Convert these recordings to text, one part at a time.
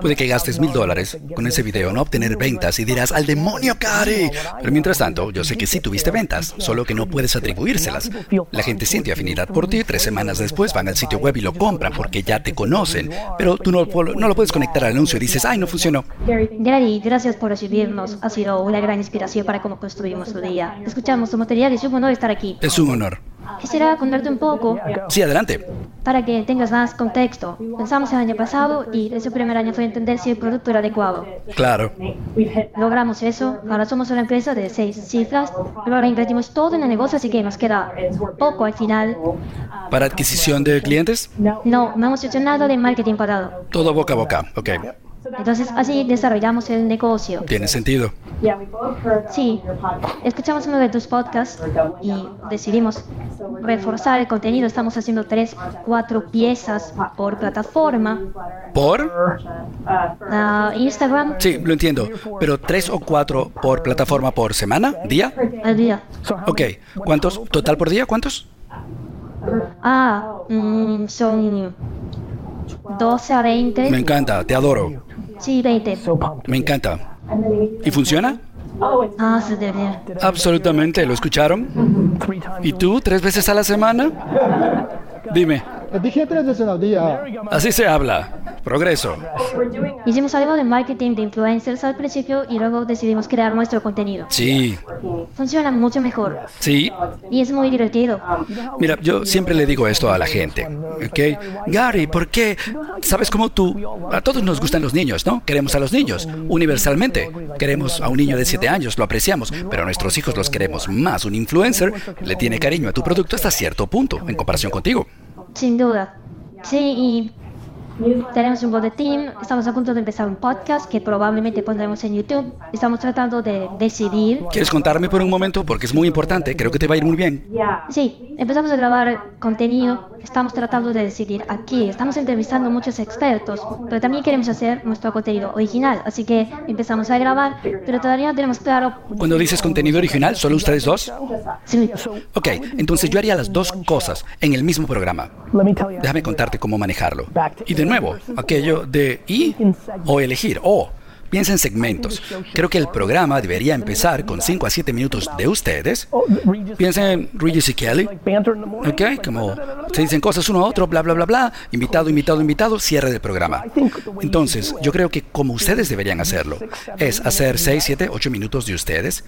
Puede que gastes mil dólares con ese video, no obtener ventas y dirás, al demonio, Cari. Pero mientras tanto, yo sé que sí tuviste ventas, solo que no puedes atribuírselas. La gente siente afinidad por ti, tres semanas después van al sitio web y lo compran porque ya te conocen. Pero tú no, no lo puedes conectar al anuncio y dices, ay, no funcionó. Gary, gracias por recibirnos. Ha sido una gran inspiración para cómo construimos tu día. Escuchamos tu material y es un honor estar aquí. Es un honor. Quisiera contarte un poco. Sí, adelante. Para que tengas más contexto. Pensamos el año pasado y ese primer año fue entender si el producto era adecuado. Claro. Logramos eso. Ahora somos una empresa de seis cifras. Pero ahora invertimos todo en el negocio, así que nos queda poco al final. ¿Para adquisición de clientes? No, no hemos hecho nada de marketing pagado. Todo boca a boca, ok. Entonces así desarrollamos el negocio. Tiene sentido. Sí, escuchamos uno de tus podcasts y decidimos reforzar el contenido. Estamos haciendo tres, cuatro piezas por plataforma. ¿Por? Ah, Instagram. Sí, lo entiendo. Pero tres o cuatro por plataforma por semana, día. Al día. Ok, ¿cuántos? ¿Total por día? ¿Cuántos? Ah, mm, son 12 a 20. Me encanta, te adoro. Sí, 20. Me encanta. ¿Y funciona? Ah, se debe. Absolutamente, ¿lo escucharon? ¿Y tú, tres veces a la semana? Dime. Dije tres veces al día. Así se habla. Progreso. Hicimos algo de marketing de influencers al principio y luego decidimos crear nuestro contenido. Sí. Funciona mucho mejor. Sí. Y es muy divertido. Mira, yo siempre le digo esto a la gente, ¿ok? Gary, ¿por qué? ¿Sabes cómo tú? A todos nos gustan los niños, ¿no? Queremos a los niños, universalmente. Queremos a un niño de 7 años, lo apreciamos, pero a nuestros hijos los queremos más. Un influencer le tiene cariño a tu producto hasta cierto punto, en comparación contigo. Sin duda. Sí, y tenemos un boletín, estamos a punto de empezar un podcast que probablemente pondremos en YouTube. Estamos tratando de decidir. ¿Quieres contarme por un momento? Porque es muy importante, creo que te va a ir muy bien. Sí, empezamos a grabar contenido, estamos tratando de decidir aquí. Estamos entrevistando a muchos expertos, pero también queremos hacer nuestro contenido original, así que empezamos a grabar, pero todavía no tenemos claro. Cuando dices contenido original, ¿solo ustedes dos? Sí. Ok, entonces yo haría las dos cosas en el mismo programa. Déjame contarte cómo manejarlo. Y de nuevo, aquello de y o elegir o. Piensa en segmentos. Creo que el programa debería empezar con 5 a 7 minutos de ustedes. Piensa en Regis y Kelly. ¿Ok? Como se dicen cosas uno a otro, bla, bla, bla, bla. Invitado, invitado, invitado, cierre del programa. Entonces, yo creo que como ustedes deberían hacerlo, es hacer 6, 7, 8 minutos de ustedes,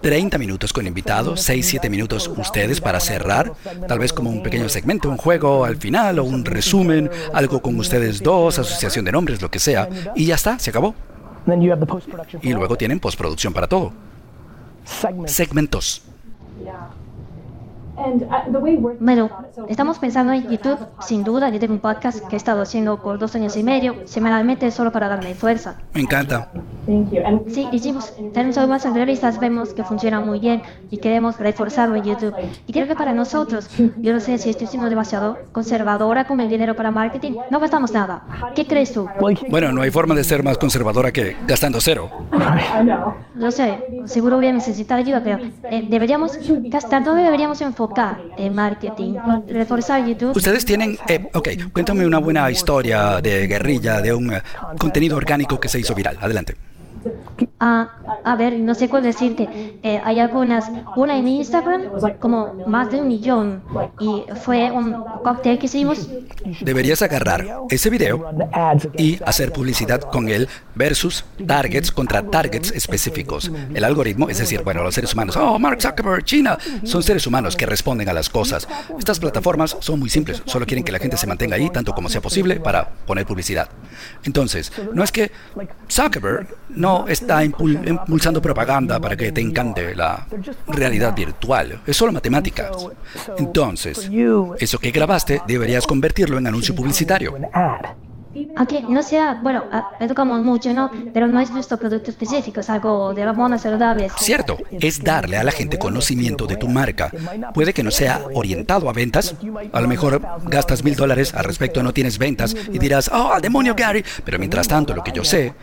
30 minutos con invitados, 6, 7 minutos ustedes para cerrar, tal vez como un pequeño segmento, un juego al final o un resumen, algo con ustedes dos, asociación de nombres, lo que sea, y ya está, se acabó. Y luego tienen postproducción para todo. Segmentos. Bueno, estamos pensando en YouTube, sin duda. Yo tengo un podcast que he estado haciendo por dos años y medio, semanalmente, solo para darme fuerza. Me encanta. Sí, hicimos, tenemos algunas entrevistas, vemos que funciona muy bien y queremos reforzarlo en YouTube. Y creo que para nosotros, yo no sé si estoy siendo demasiado conservadora con el dinero para marketing, no gastamos nada. ¿Qué crees tú? Bueno, no hay forma de ser más conservadora que gastando cero. Lo sé, seguro voy a necesitar ayuda, pero eh, deberíamos gastar, no deberíamos enfocar en marketing, reforzar YouTube. Ustedes tienen, eh, ok, cuéntame una buena historia de guerrilla, de un eh, contenido orgánico que se hizo viral. Adelante. Que, Ah, a ver, no sé cuál decirte. Eh, hay algunas, una en Instagram, como más de un millón, y fue un cóctel que hicimos. Deberías agarrar ese video y hacer publicidad con él versus targets contra targets específicos. El algoritmo, es decir, bueno, los seres humanos, oh, Mark Zuckerberg, China, son seres humanos que responden a las cosas. Estas plataformas son muy simples, solo quieren que la gente se mantenga ahí tanto como sea posible para poner publicidad. Entonces, no es que Zuckerberg no está impulsando propaganda para que te encante la realidad virtual. Es solo matemáticas. Entonces, eso que grabaste deberías convertirlo en anuncio publicitario. Aunque no sea, bueno, educamos mucho, ¿no? Pero no es nuestro producto específico, es algo de monas saludables. Cierto, es darle a la gente conocimiento de tu marca. Puede que no sea orientado a ventas. A lo mejor gastas mil dólares al respecto, no tienes ventas y dirás, oh, al demonio Gary. Pero mientras tanto, lo que yo sé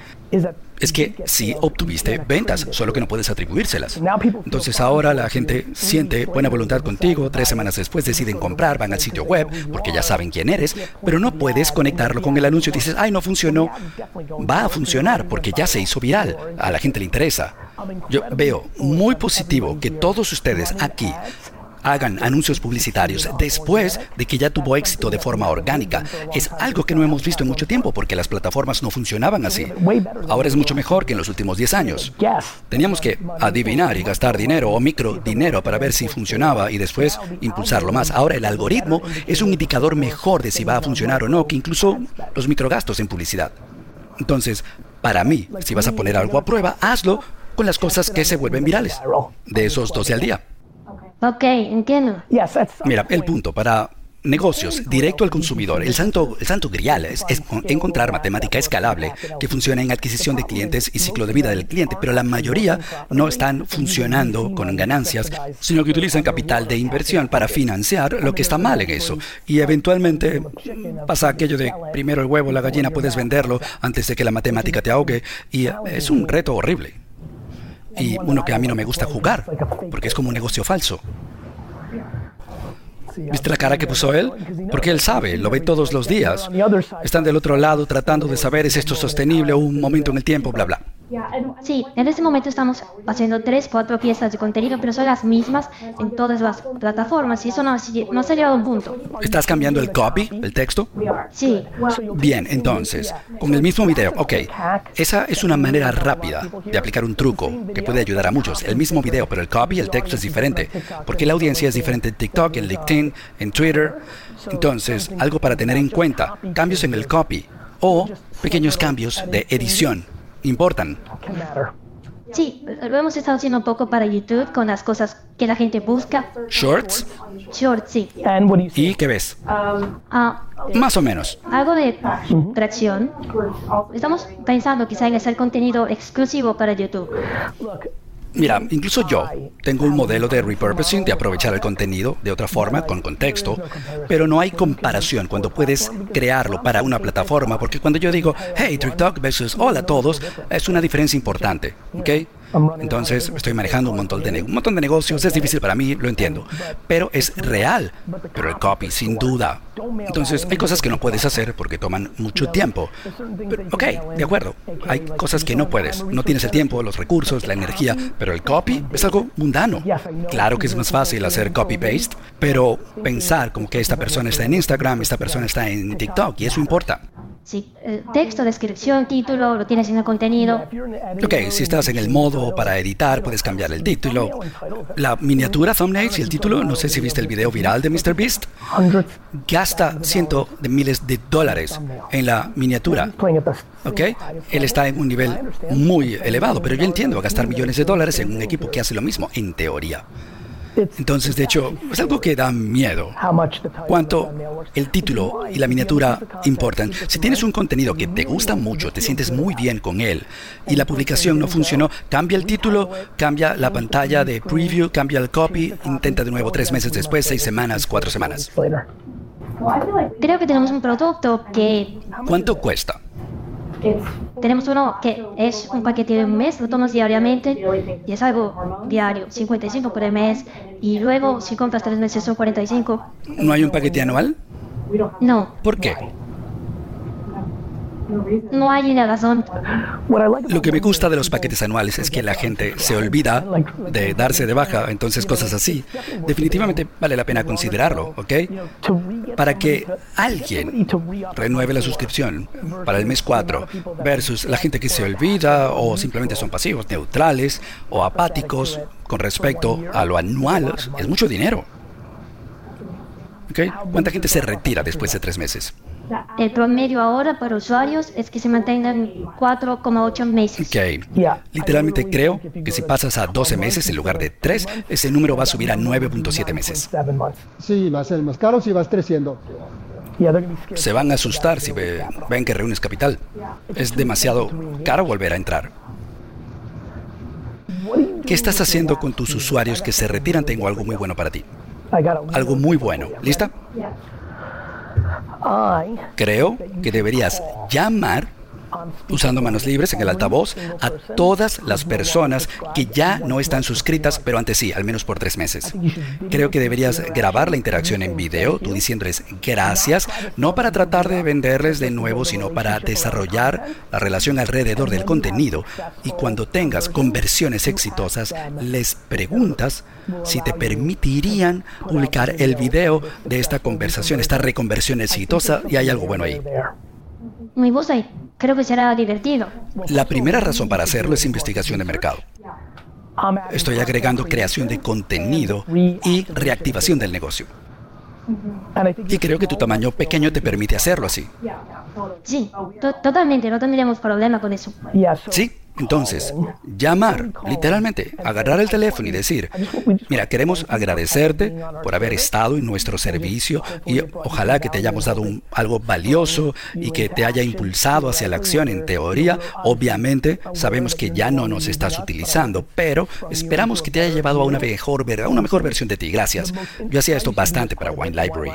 es que sí obtuviste ventas, solo que no puedes atribuírselas. Entonces ahora la gente siente buena voluntad contigo, tres semanas después deciden comprar, van al sitio web porque ya saben quién eres, pero no puedes conectarlo con el anuncio dices, ay, no funcionó. Va a funcionar porque ya se hizo viral, a la gente le interesa. Yo veo muy positivo que todos ustedes aquí hagan anuncios publicitarios después de que ya tuvo éxito de forma orgánica. Es algo que no hemos visto en mucho tiempo porque las plataformas no funcionaban así. Ahora es mucho mejor que en los últimos 10 años. Teníamos que adivinar y gastar dinero o micro dinero para ver si funcionaba y después impulsarlo más. Ahora el algoritmo es un indicador mejor de si va a funcionar o no que incluso los microgastos en publicidad. Entonces, para mí, si vas a poner algo a prueba, hazlo con las cosas que se vuelven virales. De esos 12 al día. Ok, entiendo. Mira, el punto para negocios directo al consumidor, el santo, el santo grial es, encontrar matemática escalable que funcione en adquisición de clientes y ciclo de vida del cliente, pero la mayoría no están funcionando con ganancias, sino que utilizan capital de inversión para financiar lo que está mal en eso. Y eventualmente pasa aquello de primero el huevo, la gallina, puedes venderlo antes de que la matemática te ahogue, y es un reto horrible y uno que a mí no me gusta jugar, porque es como un negocio falso. ¿Viste la cara que puso él? Porque él sabe, lo ve todos los días. Están del otro lado tratando de saber si esto es sostenible o un momento en el tiempo, bla, bla. Sí, en este momento estamos haciendo tres, cuatro piezas de contenido, pero son las mismas en todas las plataformas y eso no, no ha llegado a un punto. ¿Estás cambiando el copy, el texto? Sí. Bien, entonces, con el mismo video, ok, esa es una manera rápida de aplicar un truco que puede ayudar a muchos. El mismo video, pero el copy, el texto es diferente, porque la audiencia es diferente en TikTok, en LinkedIn, en Twitter. Entonces, algo para tener en cuenta, cambios en el copy o pequeños cambios de edición importan. Sí, lo hemos estado haciendo un poco para YouTube con las cosas que la gente busca. ¿Shorts? Shorts, sí. ¿Y qué ves? Ah, Más o menos. Algo de tracción. Estamos pensando quizá en hacer contenido exclusivo para YouTube. Mira, incluso yo tengo un modelo de repurposing, de aprovechar el contenido de otra forma, con contexto, pero no hay comparación cuando puedes crearlo para una plataforma, porque cuando yo digo, hey, TikTok versus hola a todos, es una diferencia importante, ¿ok? Entonces estoy manejando un montón, de un montón de negocios, es difícil para mí, lo entiendo, pero es real. Pero el copy, sin duda. Entonces hay cosas que no puedes hacer porque toman mucho tiempo. ok, de acuerdo, hay cosas que no puedes. No tienes el tiempo, los recursos, la energía, pero el copy es algo mundano. Claro que es más fácil hacer copy-paste, pero pensar como que esta persona está en Instagram, esta persona está en TikTok, y eso importa. Sí, eh, texto, descripción, título, lo tienes en el contenido. Ok, si estás en el modo para editar, puedes cambiar el título. La miniatura, thumbnails y el título, no sé si viste el video viral de MrBeast. Gasta cientos de miles de dólares en la miniatura. Ok, él está en un nivel muy elevado, pero yo entiendo gastar millones de dólares en un equipo que hace lo mismo, en teoría. Entonces, de hecho, es algo que da miedo. Cuánto el título y la miniatura importan. Si tienes un contenido que te gusta mucho, te sientes muy bien con él y la publicación no funcionó, cambia el título, cambia la pantalla de preview, cambia el copy, intenta de nuevo tres meses después, seis semanas, cuatro semanas. Creo que tenemos un producto que... ¿Cuánto cuesta? Tenemos uno que es un paquete de un mes, lo tomas diariamente y es algo diario, 55 por el mes. Y luego, si compras tres meses, son 45. ¿No hay un paquete anual? No. ¿Por qué? No hay una razón. Lo que me gusta de los paquetes anuales es que la gente se olvida de darse de baja, entonces cosas así. Definitivamente vale la pena considerarlo, ¿ok? Para que alguien renueve la suscripción para el mes 4 versus la gente que se olvida o simplemente son pasivos, neutrales o apáticos con respecto a lo anual, es mucho dinero. ¿Ok? ¿Cuánta gente se retira después de tres meses? El promedio ahora para usuarios es que se mantengan 4,8 meses. Ok. Literalmente creo que si pasas a 12 meses en lugar de 3, ese número va a subir a 9.7 meses. Sí, va a ser más caro si vas creciendo. Se van a asustar si ven que reúnes capital. Es demasiado caro volver a entrar. ¿Qué estás haciendo con tus usuarios que se retiran? Tengo algo muy bueno para ti. Algo muy bueno. ¿Lista? Creo que deberías llamar usando manos libres en el altavoz a todas las personas que ya no están suscritas, pero antes sí, al menos por tres meses. Creo que deberías grabar la interacción en video, tú diciéndoles gracias, no para tratar de venderles de nuevo, sino para desarrollar la relación alrededor del contenido. Y cuando tengas conversiones exitosas, les preguntas si te permitirían publicar el video de esta conversación, esta reconversión exitosa, y hay algo bueno ahí. Muy buena, creo que será divertido. La primera razón para hacerlo es investigación de mercado. Estoy agregando creación de contenido y reactivación del negocio. Y creo que tu tamaño pequeño te permite hacerlo así. Sí, totalmente, no tendríamos problema con eso. Sí, entonces, llamar, literalmente, agarrar el teléfono y decir, mira, queremos agradecerte por haber estado en nuestro servicio y ojalá que te hayamos dado algo valioso y que te haya impulsado hacia la acción. En teoría, obviamente, sabemos que ya no nos estás utilizando, pero esperamos que te haya llevado a una mejor, a una mejor versión de ti. Gracias. Yo hacía esto bastante para Wine Library.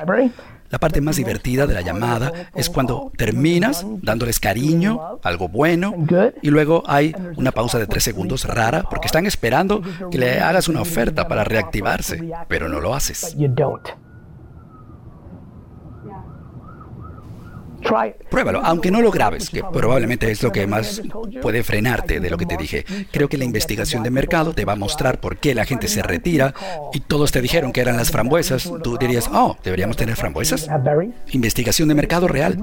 La parte más divertida de la llamada es cuando terminas dándoles cariño, algo bueno, y luego hay una pausa de tres segundos rara porque están esperando que le hagas una oferta para reactivarse, pero no lo haces. Pruébalo, aunque no lo grabes, que probablemente es lo que más puede frenarte de lo que te dije. Creo que la investigación de mercado te va a mostrar por qué la gente se retira y todos te dijeron que eran las frambuesas. Tú dirías, oh, deberíamos tener frambuesas. Investigación de mercado real.